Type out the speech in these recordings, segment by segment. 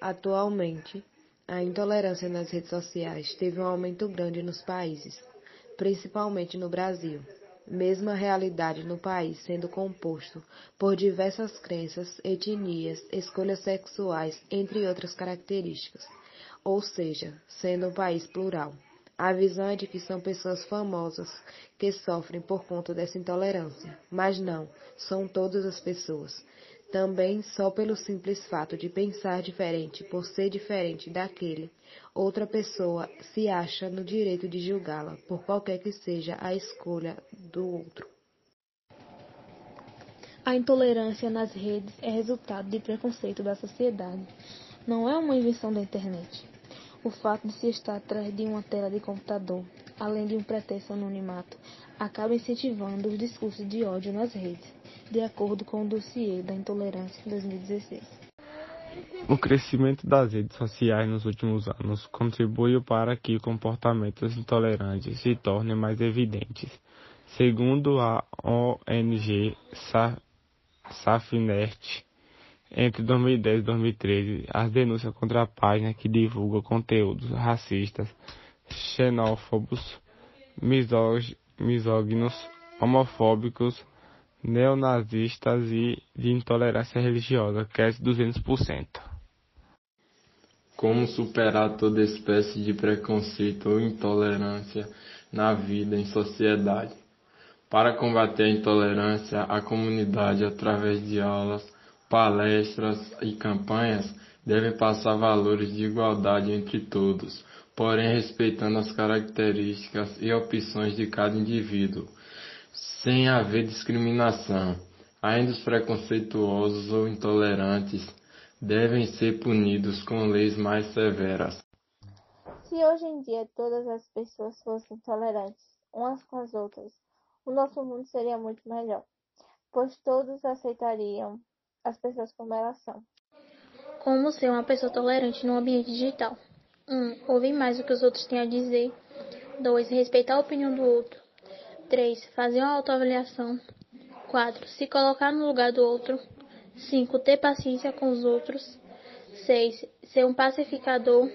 Atualmente, a intolerância nas redes sociais teve um aumento grande nos países, principalmente no Brasil. Mesma realidade no país sendo composto por diversas crenças, etnias, escolhas sexuais, entre outras características, ou seja, sendo um país plural. A visão é de que são pessoas famosas que sofrem por conta dessa intolerância, mas não, são todas as pessoas. Também só pelo simples fato de pensar diferente, por ser diferente daquele, outra pessoa se acha no direito de julgá-la, por qualquer que seja a escolha do outro. A intolerância nas redes é resultado de preconceito da sociedade. Não é uma invenção da internet. O fato de se estar atrás de uma tela de computador, além de um pretexto anonimato, acaba incentivando os discursos de ódio nas redes, de acordo com o dossiê da intolerância 2016. O crescimento das redes sociais nos últimos anos contribuiu para que comportamentos intolerantes se tornem mais evidentes. Segundo a ONG Safnet, entre 2010 e 2013, as denúncias contra a página que divulga conteúdos racistas, xenófobos, misóginos, homofóbicos, neonazistas e de intolerância religiosa cresce 200%. Como superar toda espécie de preconceito ou intolerância na vida em sociedade? Para combater a intolerância, a comunidade, através de aulas, palestras e campanhas devem passar valores de igualdade entre todos, porém respeitando as características e opções de cada indivíduo, sem haver discriminação. Ainda os preconceituosos ou intolerantes devem ser punidos com leis mais severas. Se hoje em dia todas as pessoas fossem tolerantes umas com as outras, o nosso mundo seria muito melhor, pois todos aceitariam as pessoas como elas são. Como ser uma pessoa tolerante no ambiente digital? 1. Um, ouvir mais o que os outros têm a dizer. 2. Respeitar a opinião do outro. 3. Fazer uma autoavaliação. 4. Se colocar no lugar do outro. 5. Ter paciência com os outros. 6. Ser um pacificador.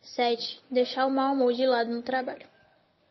7. Deixar o mau humor de lado no trabalho.